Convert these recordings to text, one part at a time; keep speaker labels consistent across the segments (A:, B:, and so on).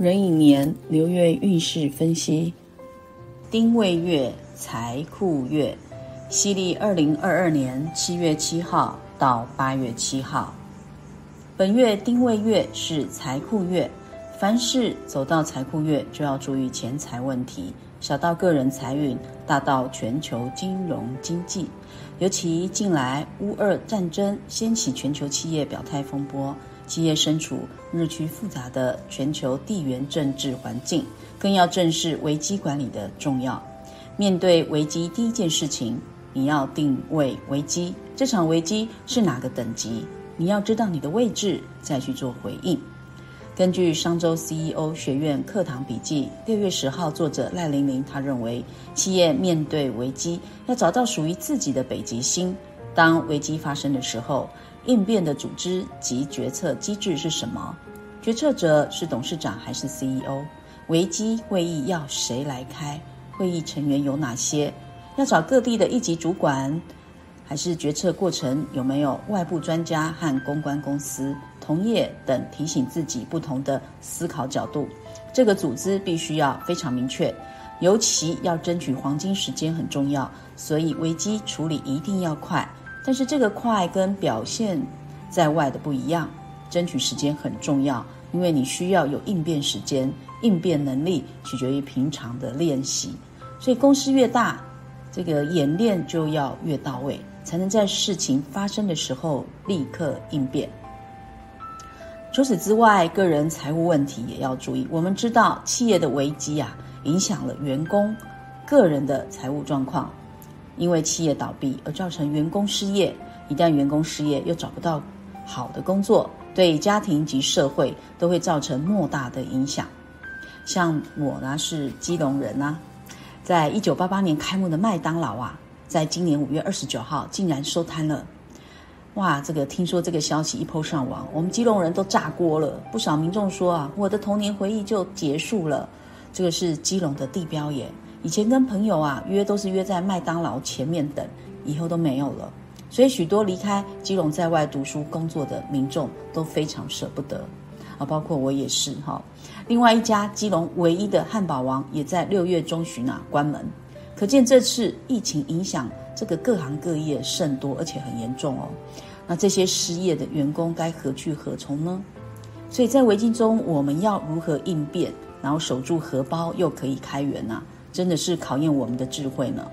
A: 壬寅年流月运势分析：丁未月财库月，西历二零二二年七月七号到八月七号。本月丁未月是财库月，凡事走到财库月就要注意钱财问题，小到个人财运，大到全球金融经济。尤其近来乌俄战争掀起全球企业表态风波。企业身处日趋复杂的全球地缘政治环境，更要正视危机管理的重要。面对危机，第一件事情，你要定位危机，这场危机是哪个等级？你要知道你的位置，再去做回应。根据商周 CEO 学院课堂笔记，六月十号，作者赖玲玲他认为，企业面对危机，要找到属于自己的北极星。当危机发生的时候，应变的组织及决策机制是什么？决策者是董事长还是 CEO？危机会议要谁来开？会议成员有哪些？要找各地的一级主管，还是决策过程有没有外部专家和公关公司、同业等提醒自己不同的思考角度？这个组织必须要非常明确，尤其要争取黄金时间很重要，所以危机处理一定要快。但是这个快跟表现在外的不一样，争取时间很重要，因为你需要有应变时间，应变能力取决于平常的练习。所以公司越大，这个演练就要越到位，才能在事情发生的时候立刻应变。除此之外，个人财务问题也要注意。我们知道，企业的危机啊，影响了员工个人的财务状况。因为企业倒闭而造成员工失业，一旦员工失业又找不到好的工作，对家庭及社会都会造成莫大的影响。像我呢是基隆人呐，在一九八八年开幕的麦当劳啊，在今年五月二十九号竟然收摊了。哇，这个听说这个消息一抛上网，我们基隆人都炸锅了。不少民众说啊，我的童年回忆就结束了。这个是基隆的地标耶。以前跟朋友啊约都是约在麦当劳前面等，以后都没有了，所以许多离开基隆在外读书工作的民众都非常舍不得啊，包括我也是哈。另外一家基隆唯一的汉堡王也在六月中旬啊关门，可见这次疫情影响这个各行各业甚多，而且很严重哦。那这些失业的员工该何去何从呢？所以在危机中，我们要如何应变，然后守住荷包又可以开源呢？真的是考验我们的智慧呢。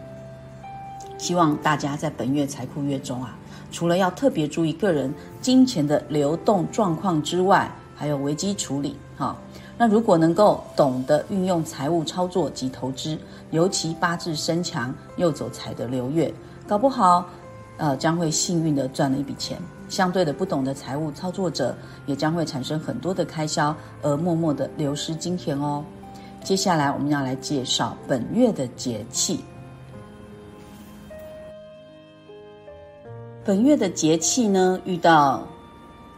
A: 希望大家在本月财库月中啊，除了要特别注意个人金钱的流动状况之外，还有危机处理哈。那如果能够懂得运用财务操作及投资，尤其八字身强又走财的流月，搞不好呃将会幸运的赚了一笔钱。相对的，不懂得财务操作者也将会产生很多的开销，而默默的流失金钱哦。接下来我们要来介绍本月的节气。本月的节气呢，遇到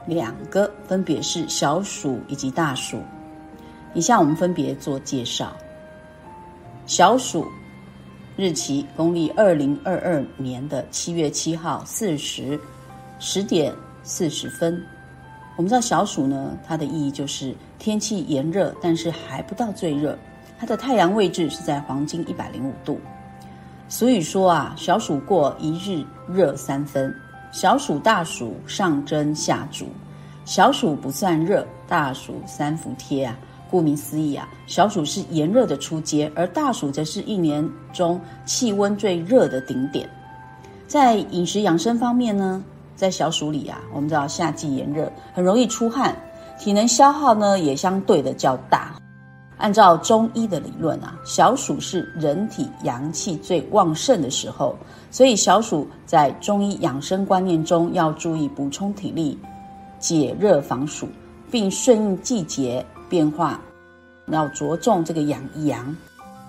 A: 两个，分别是小暑以及大暑。以下我们分别做介绍。小暑日期，公历二零二二年的七月七号四时十点四十分。我们知道小暑呢，它的意义就是天气炎热，但是还不到最热。它的太阳位置是在黄金一百零五度，所以说啊，小暑过一日热三分。小暑大暑上蒸下煮，小暑不算热，大暑三伏贴啊。顾名思义啊，小暑是炎热的初阶，而大暑则是一年中气温最热的顶点。在饮食养生方面呢？在小暑里啊，我们知道夏季炎热，很容易出汗，体能消耗呢也相对的较大。按照中医的理论啊，小暑是人体阳气最旺盛的时候，所以小暑在中医养生观念中要注意补充体力、解热防暑，并顺应季节变化，要着重这个养阳，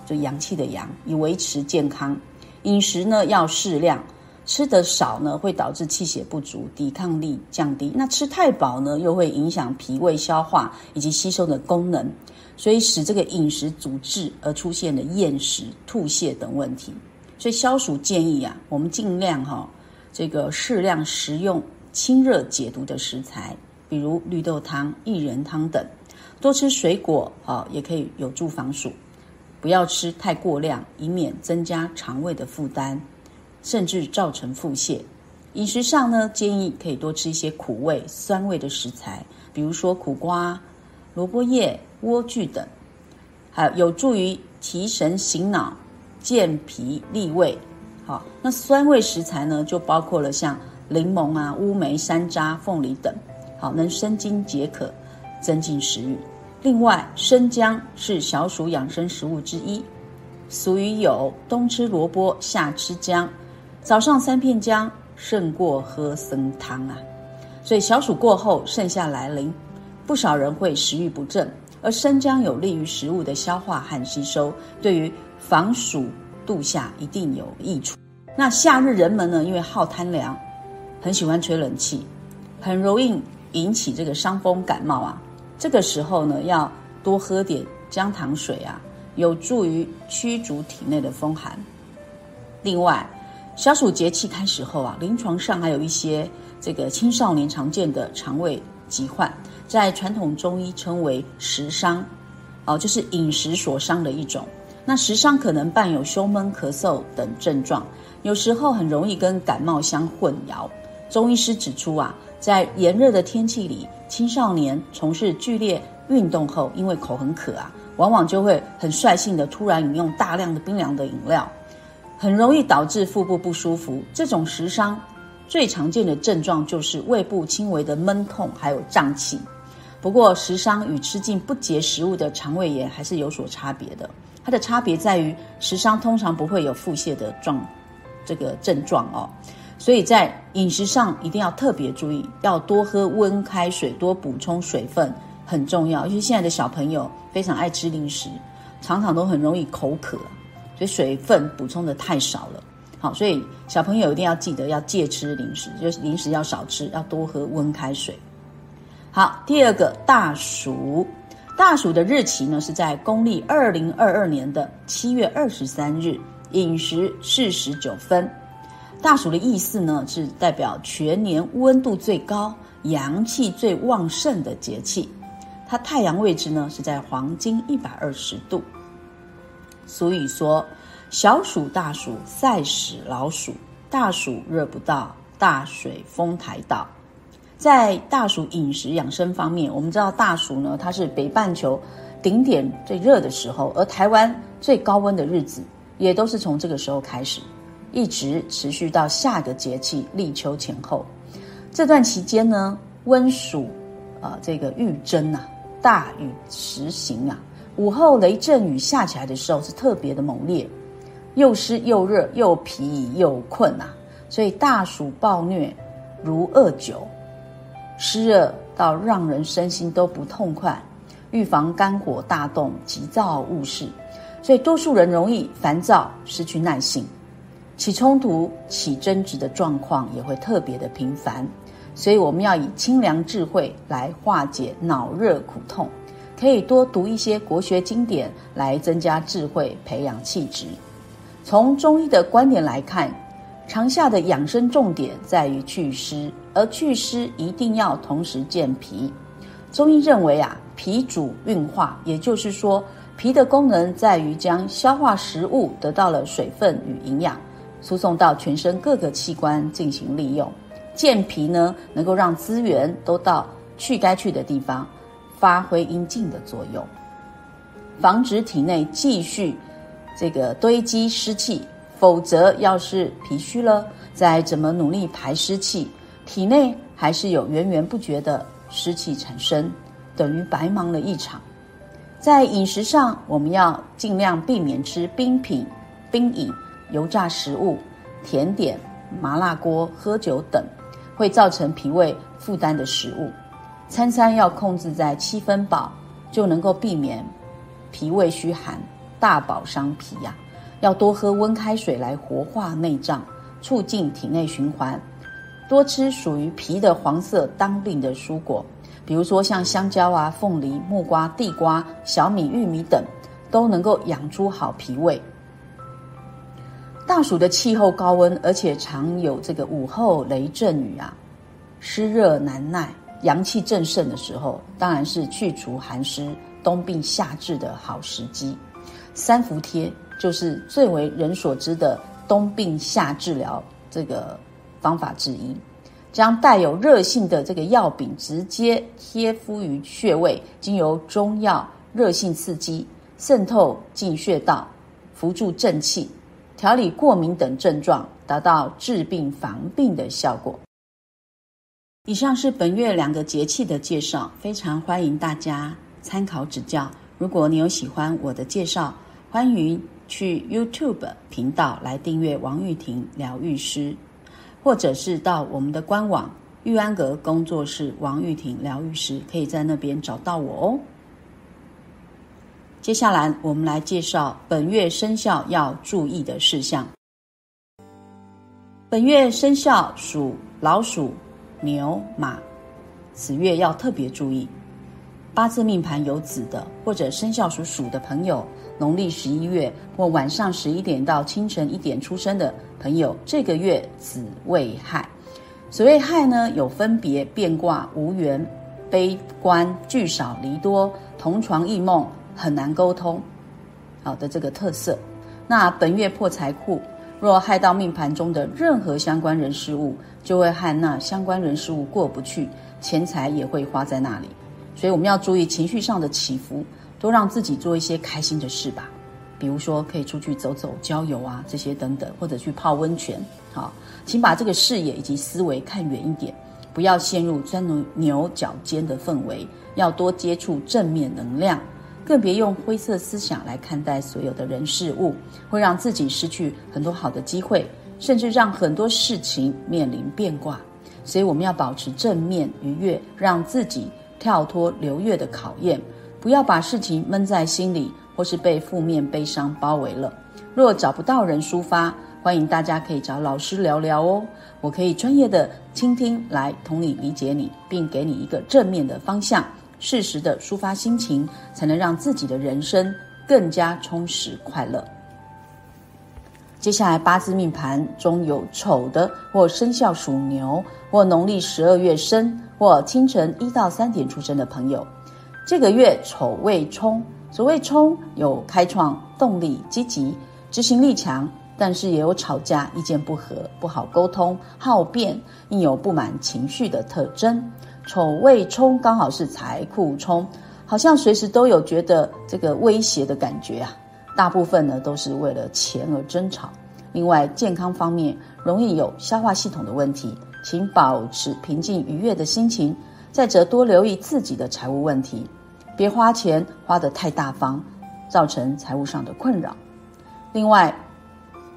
A: 就阳气的阳，以维持健康。饮食呢要适量。吃的少呢，会导致气血不足，抵抗力降低。那吃太饱呢，又会影响脾胃消化以及吸收的功能，所以使这个饮食阻滞而出现了厌食、吐泻等问题。所以消暑建议啊，我们尽量哈，这个适量食用清热解毒的食材，比如绿豆汤、薏仁汤等。多吃水果啊，也可以有助防暑。不要吃太过量，以免增加肠胃的负担，甚至造成腹泻。饮食上呢，建议可以多吃一些苦味、酸味的食材，比如说苦瓜、萝卜叶、莴苣等，还有有助于提神醒脑、健脾利胃。好，那酸味食材呢，就包括了像柠檬啊、乌梅、山楂、凤梨等，好，能生津解渴，增进食欲。另外，生姜是小暑养生食物之一，俗语有“冬吃萝卜，夏吃姜”，早上三片姜胜过喝参汤啊。所以小暑过后，盛夏来临，不少人会食欲不振，而生姜有利于食物的消化和吸收，对于防暑度夏一定有益处。那夏日人们呢，因为好贪凉，很喜欢吹冷气，很容易引起这个伤风感冒啊。这个时候呢，要多喝点姜糖水啊，有助于驱逐体内的风寒。另外，小暑节气开始后啊，临床上还有一些这个青少年常见的肠胃疾患，在传统中医称为食伤，哦，就是饮食所伤的一种。那食伤可能伴有胸闷、咳嗽等症状，有时候很容易跟感冒相混淆。中医师指出啊，在炎热的天气里。青少年从事剧烈运动后，因为口很渴啊，往往就会很率性的突然饮用大量的冰凉的饮料，很容易导致腹部不舒服。这种食伤最常见的症状就是胃部轻微的闷痛，还有胀气。不过，食伤与吃进不洁食物的肠胃炎还是有所差别的。它的差别在于，食伤通常不会有腹泻的状这个症状哦。所以在饮食上一定要特别注意，要多喝温开水，多补充水分很重要。因为现在的小朋友非常爱吃零食，常常都很容易口渴，所以水分补充的太少了。好，所以小朋友一定要记得要戒吃零食，就是零食要少吃，要多喝温开水。好，第二个大暑，大暑的日期呢是在公历二零二二年的七月二十三日，饮食四十九分。大暑的意思呢，是代表全年温度最高、阳气最旺盛的节气。它太阳位置呢是在黄金一百二十度。所以说：“小暑大暑赛死老鼠，大暑热不到，大水丰台到。”在大暑饮食养生方面，我们知道大暑呢，它是北半球顶点最热的时候，而台湾最高温的日子也都是从这个时候开始。一直持续到下个节气立秋前后，这段期间呢，温暑，啊，这个欲蒸啊，大雨时行啊，午后雷阵雨下起来的时候是特别的猛烈，又湿又热又疲又困呐，所以大暑暴虐如恶酒，湿热到让人身心都不痛快，预防肝火大动，急躁误事，所以多数人容易烦躁，失去耐性。起冲突、起争执的状况也会特别的频繁，所以我们要以清凉智慧来化解脑热苦痛，可以多读一些国学经典来增加智慧，培养气质。从中医的观点来看，长夏的养生重点在于祛湿，而祛湿一定要同时健脾。中医认为啊，脾主运化，也就是说，脾的功能在于将消化食物得到了水分与营养。输送到全身各个器官进行利用，健脾呢，能够让资源都到去该去的地方，发挥阴茎的作用，防止体内继续这个堆积湿气。否则，要是脾虚了，再怎么努力排湿气，体内还是有源源不绝的湿气产生，等于白忙了一场。在饮食上，我们要尽量避免吃冰品、冰饮。油炸食物、甜点、麻辣锅、喝酒等，会造成脾胃负担的食物，餐餐要控制在七分饱，就能够避免脾胃虚寒，大饱伤脾呀。要多喝温开水来活化内脏，促进体内循环。多吃属于脾的黄色当令的蔬果，比如说像香蕉啊、凤梨、木瓜、地瓜、小米、玉米等，都能够养出好脾胃。大暑的气候高温，而且常有这个午后雷阵雨啊，湿热难耐，阳气正盛的时候，当然是去除寒湿、冬病夏治的好时机。三伏贴就是最为人所知的冬病夏治疗这个方法之一，将带有热性的这个药饼直接贴敷于穴位，经由中药热性刺激渗透进穴道，扶助正气，调理过敏等症状，达到治病防病的效果。以上是本月两个节气的介绍，非常欢迎大家参考指教。如果你有喜欢我的介绍，欢迎去 YouTube 频道来订阅王玉婷疗愈师，或者是到我们的官网玉安阁工作室王玉婷疗愈师，可以在那边找到我哦。接下来我们来介绍本月生肖要注意的事项。本月生肖属老鼠。牛马，此月要特别注意。八字命盘有子的，或者生肖属鼠的朋友，农历十一月或晚上十一点到清晨一点出生的朋友，这个月子未亥。所谓亥呢，有分别变卦、无缘、悲观、聚少离多、同床异梦、很难沟通，好的这个特色。那本月破财库。若害到命盘中的任何相关人事物，就会和那相关人事物过不去，钱财也会花在那里。所以我们要注意情绪上的起伏，多让自己做一些开心的事吧。比如说可以出去走走、郊游啊，这些等等，或者去泡温泉。好，请把这个视野以及思维看远一点，不要陷入钻牛牛角尖的氛围，要多接触正面能量。更别用灰色思想来看待所有的人事物，会让自己失去很多好的机会，甚至让很多事情面临变卦。所以我们要保持正面愉悦，让自己跳脱流月的考验，不要把事情闷在心里，或是被负面悲伤包围了。若找不到人抒发，欢迎大家可以找老师聊聊哦，我可以专业的倾听，来同你理解你，并给你一个正面的方向。适时的抒发心情，才能让自己的人生更加充实快乐。接下来八字命盘中有丑的，或生肖属牛，或农历十二月生，或清晨一到三点出生的朋友，这个月丑未冲。所谓冲，有开创、动力、积极、执行力强，但是也有吵架、意见不合、不好沟通、好辩，应有不满情绪的特征。丑未冲刚好是财库冲，好像随时都有觉得这个威胁的感觉啊。大部分呢都是为了钱而争吵。另外健康方面容易有消化系统的问题，请保持平静愉悦的心情。再者多留意自己的财务问题，别花钱花得太大方，造成财务上的困扰。另外，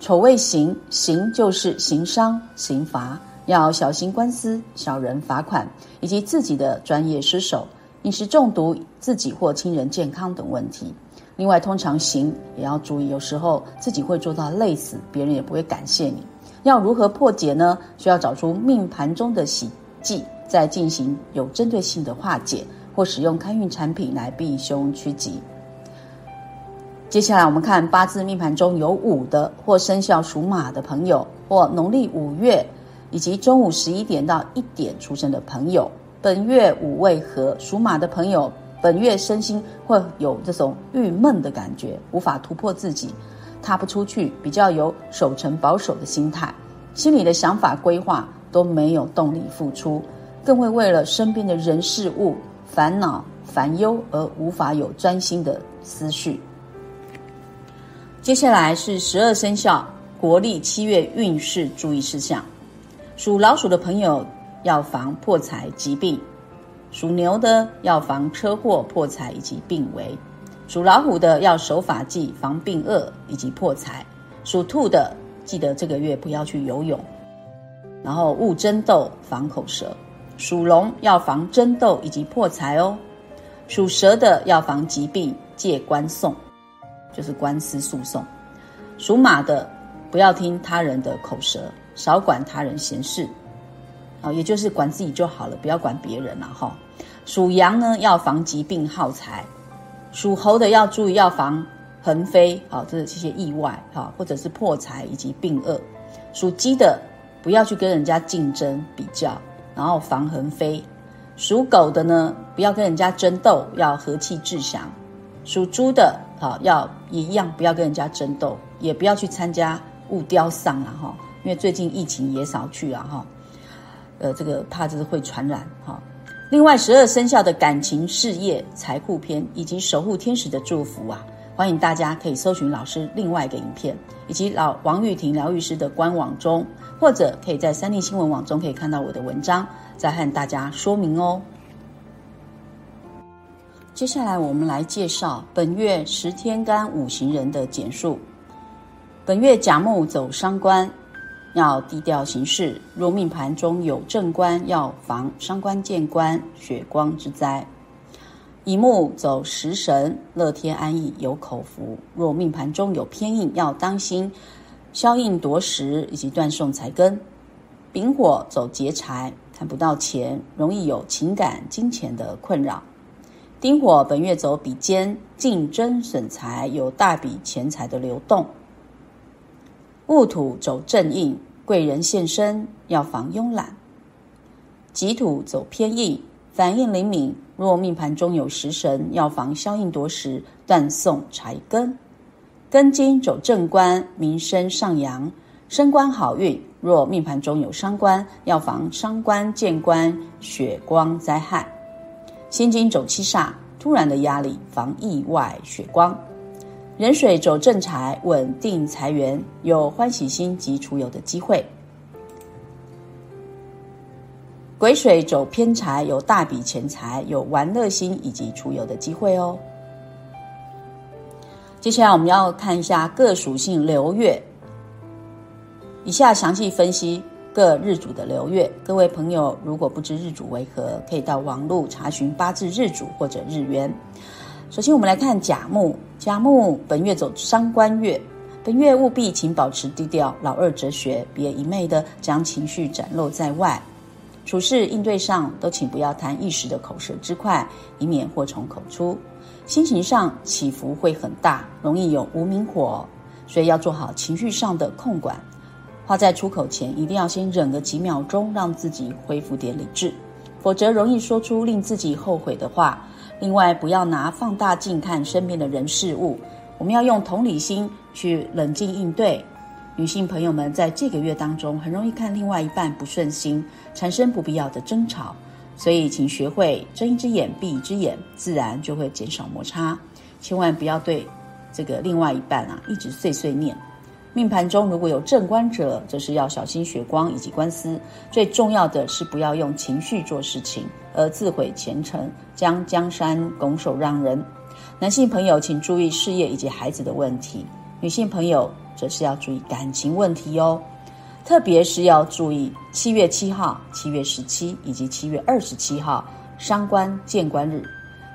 A: 丑未刑，刑就是刑伤、刑罚。要小心官司、小人罚款，以及自己的专业失手、饮食中毒、自己或亲人健康等问题。另外，通常行也要注意，有时候自己会做到累死，别人也不会感谢你。要如何破解呢？需要找出命盘中的喜忌，再进行有针对性的化解，或使用开运产品来避凶趋吉。接下来，我们看八字命盘中有五的或生肖属马的朋友，或农历五月。以及中午十一点到一点出生的朋友，本月五位合属马的朋友，本月身心会有这种郁闷的感觉，无法突破自己，踏不出去，比较有守成保守的心态，心里的想法规划都没有动力付出，更会为了身边的人事物烦恼烦忧而无法有专心的思绪。接下来是十二生肖国历七月运势注意事项。属老鼠的朋友要防破财疾病，属牛的要防车祸破财以及病危，属老虎的要守法纪防病恶以及破财，属兔的记得这个月不要去游泳，然后勿争斗防口舌，属龙要防争斗以及破财哦，属蛇的要防疾病借官送，就是官司诉讼，属马的不要听他人的口舌。少管他人闲事，啊，也就是管自己就好了，不要管别人了哈。属羊呢要防疾病耗财，属猴的要注意要防横飞，好，这是这些意外哈，或者是破财以及病恶。属鸡的不要去跟人家竞争比较，然后防横飞。属狗的呢，不要跟人家争斗，要和气致祥；属猪的，好要也一样，不要跟人家争斗，也不要去参加误雕丧了哈，因为最近疫情也少去了哈。呃，这个怕就是会传染哈。另外，十二生肖的感情、事业、财库篇以及守护天使的祝福啊，欢迎大家可以搜寻老师另外一个影片，以及老王玉婷疗愈师的官网中，或者可以在三立新闻网中可以看到我的文章。再和大家说明哦。接下来我们来介绍本月十天干五行人的简述。本月甲木走伤官，要低调行事。若命盘中有正官，要防伤官见官、血光之灾。乙木走食神，乐天安逸，有口福。若命盘中有偏印，要当心消印夺食以及断送财根。丙火走劫财。看不到钱，容易有情感、金钱的困扰。丁火本月走比肩，竞争损财，有大笔钱财的流动。戊土走正印，贵人现身，要防慵懒。己土走偏印，反应灵敏，若命盘中有食神，要防消印夺食，断送财根。庚金走正官，名声上扬。升官好运，若命盘中有伤官，要防伤官见官、血光灾害。辛金走七煞，突然的压力，防意外血光。壬水走正财，稳定财源，有欢喜心及出游的机会。癸水走偏财，有大笔钱财，有玩乐心以及出游的机会哦。接下来我们要看一下各属性流月。以下详细分析各日主的流月。各位朋友，如果不知日主为何，可以到网络查询八字日主或者日元。首先，我们来看甲木。甲木本月走伤官月，本月务必请保持低调，老二哲学，别一昧的将情绪展露在外。处事应对上，都请不要贪一时的口舌之快，以免祸从口出。心情上起伏会很大，容易有无名火，所以要做好情绪上的控管。话在出口前，一定要先忍个几秒钟，让自己恢复点理智，否则容易说出令自己后悔的话。另外，不要拿放大镜看身边的人事物，我们要用同理心去冷静应对。女性朋友们在这个月当中，很容易看另外一半不顺心，产生不必要的争吵，所以请学会睁一只眼闭一只眼，自然就会减少摩擦。千万不要对这个另外一半啊一直碎碎念。命盘中如果有正官者，则是要小心血光以及官司。最重要的是不要用情绪做事情，而自毁前程，将江山拱手让人。男性朋友请注意事业以及孩子的问题，女性朋友则是要注意感情问题哦，特别是要注意七月七号、七月十七以及七月二十七号伤官见官日。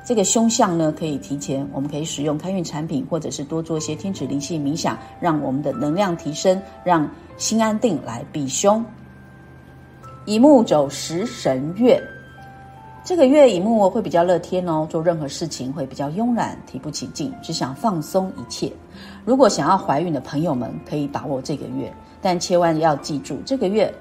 A: 这个凶相呢，可以提前，我们可以使用开运产品，或者是多做一些天子灵气冥想，让我们的能量提升，让心安定来避凶。乙木走食神月，这个月乙木会比较乐天哦，做任何事情会比较慵懒，提不起劲，只想放松一切。如果想要怀孕的朋友们，可以把握这个月，但千万要记住这个月。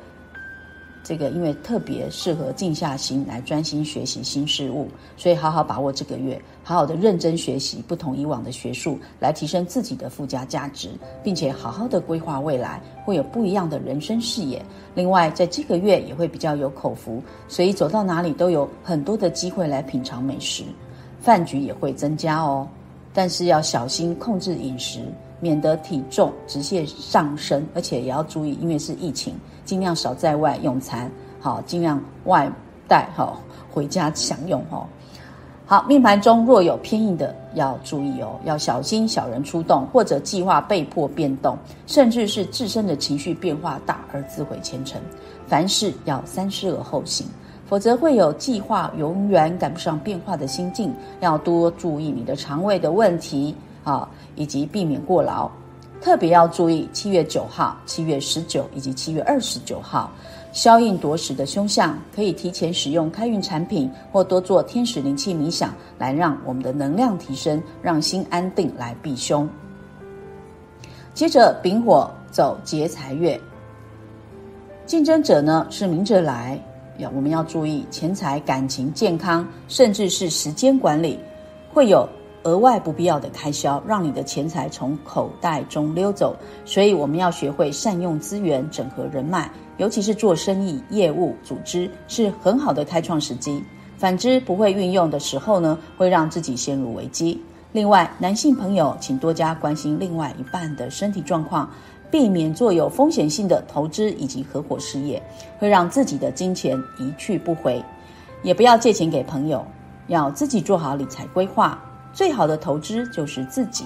A: 这个因为特别适合静下心来专心学习新事物，所以好好把握这个月，好好的认真学习不同以往的学术，来提升自己的附加价值，并且好好的规划未来，会有不一样的人生视野。另外，在这个月也会比较有口福，所以走到哪里都有很多的机会来品尝美食，饭局也会增加哦。但是要小心控制饮食。免得体重直线上升，而且也要注意，因为是疫情，尽量少在外用餐，好，尽量外带哈，回家享用哈。好，命盘中若有偏硬的，要注意哦，要小心小人出动，或者计划被迫变动，甚至是自身的情绪变化大而自毁前程。凡事要三思而后行，否则会有计划永远赶不上变化的心境。要多注意你的肠胃的问题。啊，以及避免过劳，特别要注意七月九号、七月十九以及七月二十九号，消印夺食的凶相，可以提前使用开运产品或多做天使灵气冥想，来让我们的能量提升，让心安定，来避凶。接着丙火走劫财月，竞争者呢是明着来，要我们要注意钱财、感情、健康，甚至是时间管理，会有额外不必要的开销，让你的钱财从口袋中溜走。所以我们要学会善用资源，整合人脉，尤其是做生意、业务、组织是很好的开创时机。反之，不会运用的时候呢，会让自己陷入危机。另外，男性朋友请多加关心另外一半的身体状况。避免做有风险性的投资以及合伙事业，会让自己的金钱一去不回。也不要借钱给朋友，要自己做好理财规划。最好的投资就是自己。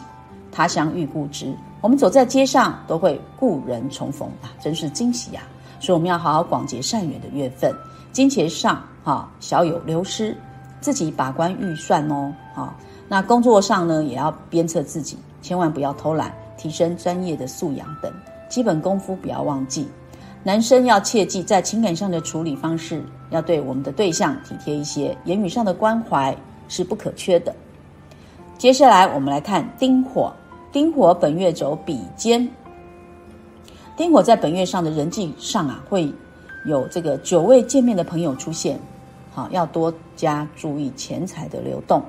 A: 他乡遇故知，我们走在街上都会故人重逢啊，真是惊喜呀！所以我们要好好广结善缘的月份。金钱上哈小有流失，自己把关预算哦。哈，那工作上呢也要鞭策自己，千万不要偷懒。提升专业的素养等基本功夫不要忘记。男生要切记，在情感上的处理方式要对我们的对象体贴一些，言语上的关怀是不可缺的。接下来我们来看丁火，丁火本月走比肩，丁火在本月上的人际上啊，会有这个久未见面的朋友出现，好要多加注意钱财的流动，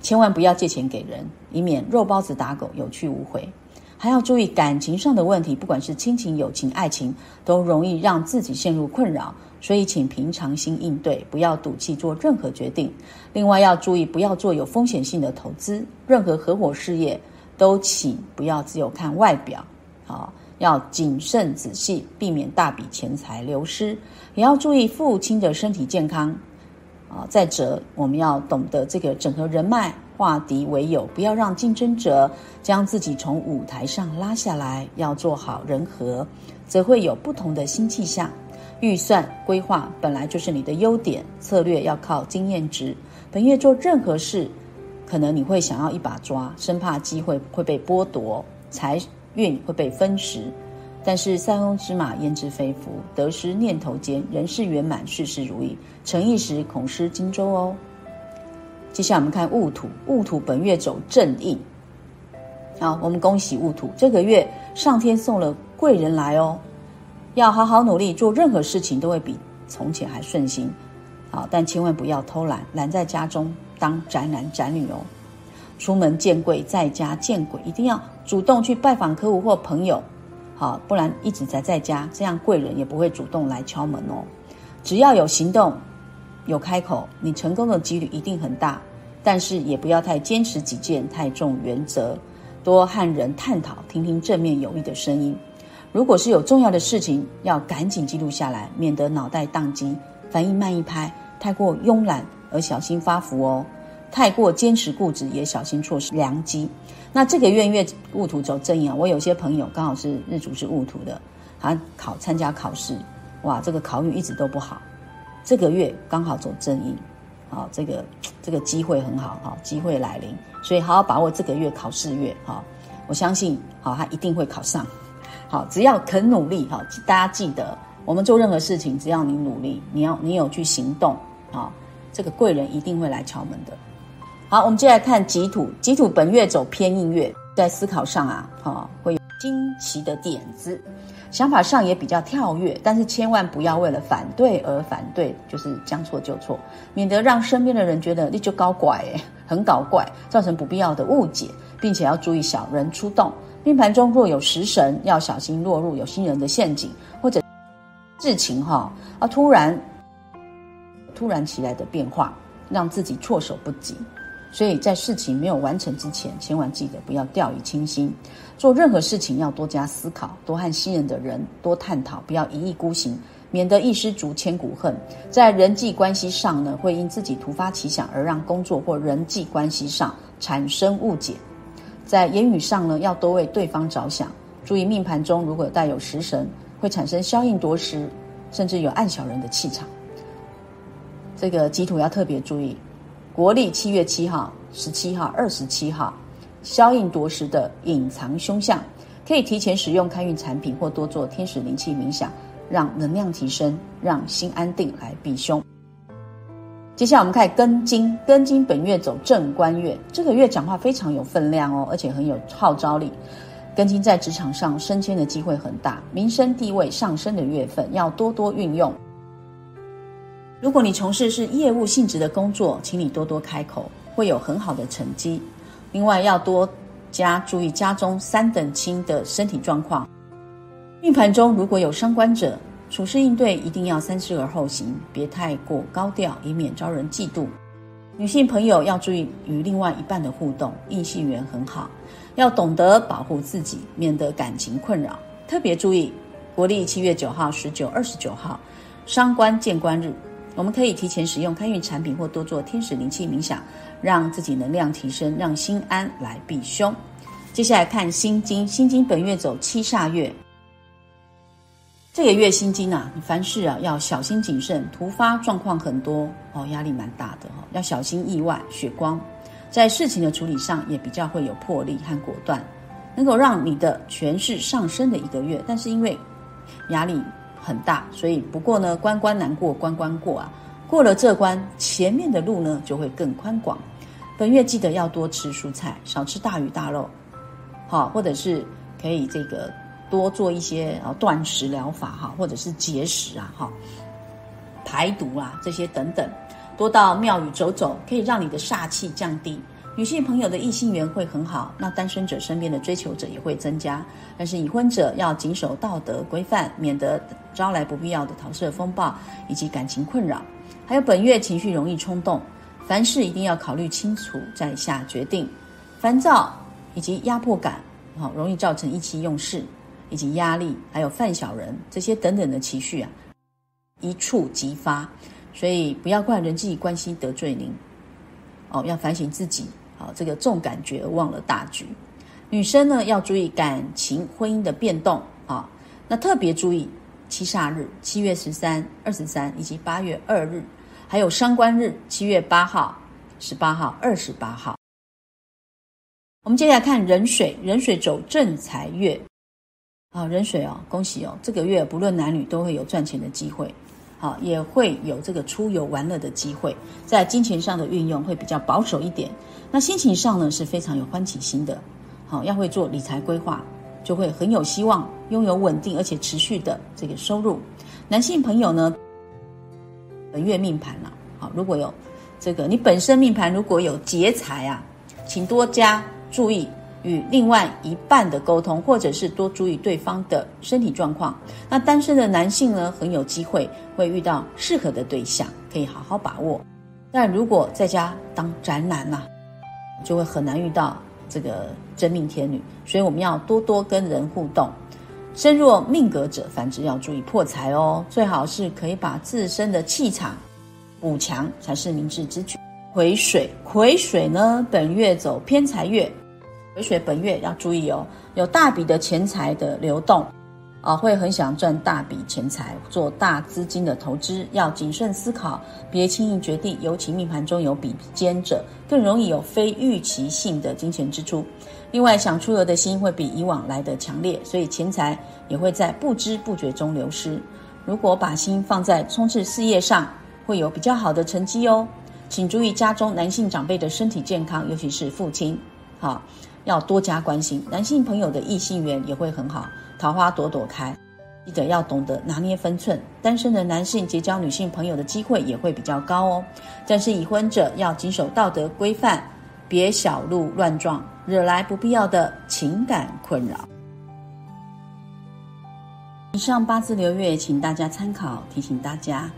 A: 千万不要借钱给人，以免肉包子打狗，有去无回。还要注意感情上的问题，不管是亲情、友情、爱情，都容易让自己陷入困扰。所以，请平常心应对，不要赌气做任何决定。另外，要注意不要做有风险性的投资，任何合伙事业都请不要只有看外表，好，要谨慎仔细，避免大笔钱财流失。也要注意父亲的身体健康。啊，再者，我们要懂得这个整合人脉。化敌为友，不要让竞争者将自己从舞台上拉下来。要做好人和，则会有不同的新气象。预算规划本来就是你的优点，策略要靠经验值。本月做任何事，可能你会想要一把抓，生怕机会会被剥夺，财运会被分食。但是塞翁之马焉知非福，得失念头间，人事圆满，事事如意。成一时，恐失荆州哦。接下来我们看戊土，戊土本月走正印。好，我们恭喜戊土，这个月上天送了贵人来哦，要好好努力，做任何事情都会比从前还顺心。好，但千万不要偷懒，懒在家中当宅男宅女哦。出门见贵，在家见鬼，一定要主动去拜访客户或朋友，好，不然一直宅在家，这样贵人也不会主动来敲门哦。只要有行动。有开口，你成功的几率一定很大，但是也不要太坚持己见，太重原则，多和人探讨，听听正面有益的声音。如果是有重要的事情，要赶紧记录下来，免得脑袋宕机，反应慢一拍。太过慵懒而小心发福哦，太过坚持固执也小心错失良机。那这个月月戊土走正印啊，我有些朋友刚好是日主是戊土的，他考参加考试，哇，这个考运一直都不好。这个月刚好走正印，好，这个这个机会很好，哈，机会来临，所以好好把握这个月考试月，哈，我相信，好，他一定会考上，好，只要肯努力，哈，大家记得，我们做任何事情，只要你努力，你要你有去行动，啊，这个贵人一定会来敲门的。好，我们接下来看己土，己土本月走偏印月，在思考上啊，哈，会有惊奇的点子。想法上也比较跳跃，但是千万不要为了反对而反对，就是将错就错，免得让身边的人觉得你就搞怪，很搞怪，造成不必要的误解，并且要注意小人出动。命盘中若有食神，要小心落入有心人的陷阱，或者事情哈啊突然突然起来的变化，让自己措手不及。所以在事情没有完成之前，千万记得不要掉以轻心。做任何事情要多加思考，多和信任的人多探讨，不要一意孤行，免得一失足千古恨。在人际关系上呢，会因自己突发奇想而让工作或人际关系上产生误解。在言语上呢，要多为对方着想，注意命盘中如果带有食神，会产生消应夺食，甚至有暗小人的气场。这个吉土要特别注意。国历七月七号、十七号、二十七号，消印夺食的隐藏凶相，可以提前使用开运产品或多做天使灵气冥想，让能量提升，让心安定来避凶。接下来我们看庚金，庚金本月走正官月，这个月讲话非常有分量哦，而且很有号召力。庚金在职场上升迁的机会很大，民生地位上升的月份，要多多运用。如果你从事是业务性质的工作，请你多多开口，会有很好的成绩。另外，要多加注意家中三等亲的身体状况。命盘中如果有伤官者，处事应对一定要三思而后行，别太过高调，以免招人嫉妒。女性朋友要注意与另外一半的互动，异性缘很好，要懂得保护自己，免得感情困扰。特别注意，国历七月九号、十九、二十九号，伤官见官日，我们可以提前使用开运产品或多做天使灵气冥想，让自己能量提升，让心安来避凶。接下来看心经，心经本月走七煞月。这个月心经啊，你凡事啊要小心谨慎，突发状况很多哦，压力蛮大的哦，要小心意外血光，在事情的处理上也比较会有魄力和果断，能够让你的权势上升的一个月。但是因为压力很大，所以不过呢，关关难过关关过啊，过了这关，前面的路呢就会更宽广。本月记得要多吃蔬菜，少吃大鱼大肉，好，或者是可以这个。多做一些啊断食疗法哈，或者是节食啊哈，排毒啊这些等等，多到庙宇走走，可以让你的煞气降低。女性朋友的异性缘会很好，那单身者身边的追求者也会增加。但是已婚者要谨守道德规范，免得招来不必要的桃色风暴以及感情困扰。还有本月情绪容易冲动，凡事一定要考虑清楚再下决定。烦躁以及压迫感，好容易造成意气用事。以及压力，还有犯小人这些等等的情绪啊，一触即发，所以不要怪人际关系得罪您，哦，要反省自己，好，这个重感觉忘了大局。女生呢要注意感情婚姻的变动啊，那特别注意七煞日，七月十三、二十三以及八月二日，还有伤官日，七月八号、十八号、二十八号。我们接下来看壬水，壬水走正财月。啊，壬水哦，恭喜哦！这个月不论男女都会有赚钱的机会，好，也会有这个出游玩乐的机会。在金钱上的运用会比较保守一点，那心情上呢是非常有欢喜心的。好，要会做理财规划，就会很有希望拥有稳定而且持续的这个收入。男性朋友呢，本月命盘啊，好，如果有这个你本身命盘如果有劫财啊，请多加注意。与另外一半的沟通，或者是多注意对方的身体状况。那单身的男性呢，很有机会会遇到适合的对象，可以好好把握。但如果在家当宅男呐，就会很难遇到这个真命天女。所以我们要多多跟人互动。身弱命格者，反之要注意破财哦。最好是可以把自身的气场补强，才是明智之举。癸水，癸水呢，本月走偏财月。癸水本月要注意哦，有大笔的钱财的流动，啊，会很想赚大笔钱财，做大资金的投资，要谨慎思考，别轻易决定。尤其命盘中有比肩者，更容易有非预期性的金钱支出。另外，想出游的心会比以往来的强烈，所以钱财也会在不知不觉中流失。如果把心放在冲刺事业上，会有比较好的成绩哦。请注意家中男性长辈的身体健康，尤其是父亲，好。要多加关心，男性朋友的异性缘也会很好，桃花朵朵开。记得要懂得拿捏分寸，单身的男性结交女性朋友的机会也会比较高哦。但是已婚者要谨守道德规范，别小鹿乱撞，惹来不必要的情感困扰。以上八字流月，请大家参考。提醒大家，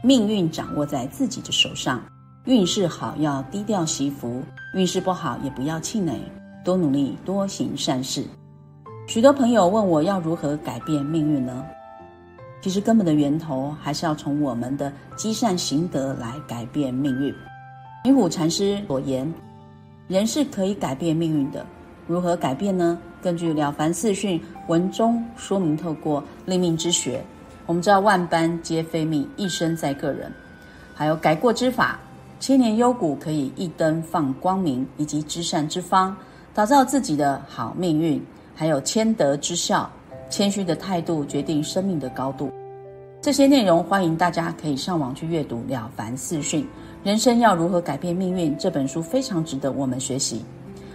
A: 命运掌握在自己的手上，运势好要低调惜福，运势不好也不要气馁。多努力，多行善事。许多朋友问我要如何改变命运呢？其实根本的源头还是要从我们的积善行德来改变命运。云虎禅师所言，人是可以改变命运的。如何改变呢？根据《了凡四训》文中说明，透过立命之学，我们知道万般皆非命，一生在个人。还有改过之法，千年幽谷可以一灯放光明，以及知善之方。打造自己的好命运，还有谦德之孝、谦虚的态度，决定生命的高度。这些内容，欢迎大家可以上网去阅读《了凡四训》。人生要如何改变命运？这本书非常值得我们学习。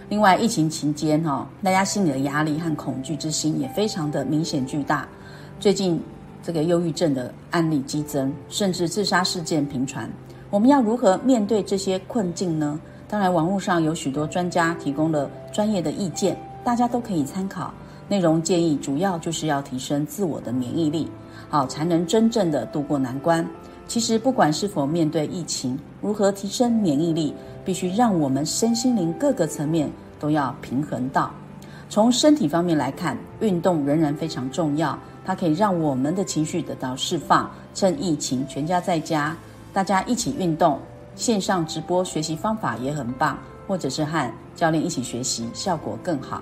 A: 另外，疫情期间哈，大家心里的压力和恐惧之心也非常的明显巨大。最近这个忧郁症的案例激增，甚至自杀事件频传。我们要如何面对这些困境呢？当然，网络上有许多专家提供了专业的意见，大家都可以参考。内容建议主要就是要提升自我的免疫力，好才能真正的度过难关。其实，不管是否面对疫情，如何提升免疫力，必须让我们身心灵各个层面都要平衡到。从身体方面来看，运动仍然非常重要，它可以让我们的情绪得到释放。趁疫情，全家在家，大家一起运动，线上直播学习方法也很棒，或者是和教练一起学习，效果更好。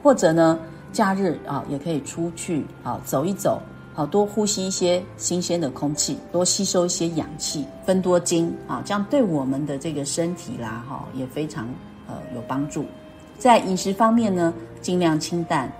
A: 或者呢？假日啊，也可以出去啊走一走，好多呼吸一些新鲜的空气，多吸收一些氧气，分多精啊，这样对我们的这个身体啦，哈也非常呃有帮助。在饮食方面呢，尽量清淡，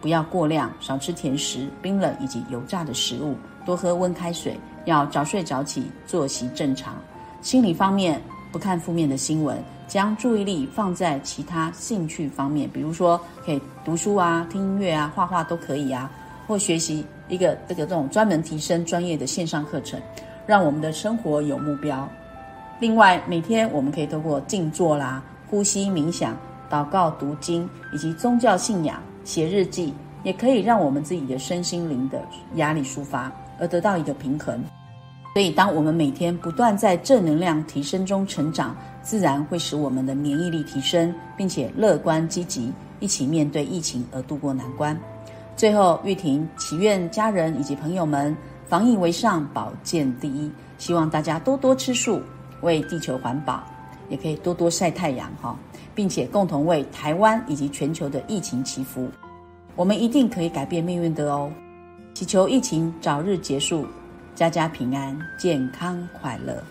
A: 不要过量，少吃甜食、冰冷以及油炸的食物，多喝温开水，要早睡早起，作息正常。心理方面，不看负面的新闻。将注意力放在其他兴趣方面，比如说可以读书啊、听音乐啊、画画都可以啊，或学习一个这个这种专门提升专业的线上课程，让我们的生活有目标。另外，每天我们可以透过静坐啦、呼吸冥想、祷告、读经以及宗教信仰、写日记，也可以让我们自己的身心灵的压力抒发，而得到一个平衡。所以，当我们每天不断在正能量提升中成长，自然会使我们的免疫力提升，并且乐观积极，一起面对疫情而度过难关。最后，玉婷祈愿家人以及朋友们防疫为上，保健第一。希望大家多多吃素，为地球环保，也可以多多晒太阳哈，并且共同为台湾以及全球的疫情祈福。我们一定可以改变命运的哦！祈求疫情早日结束。家家平安，健康快乐。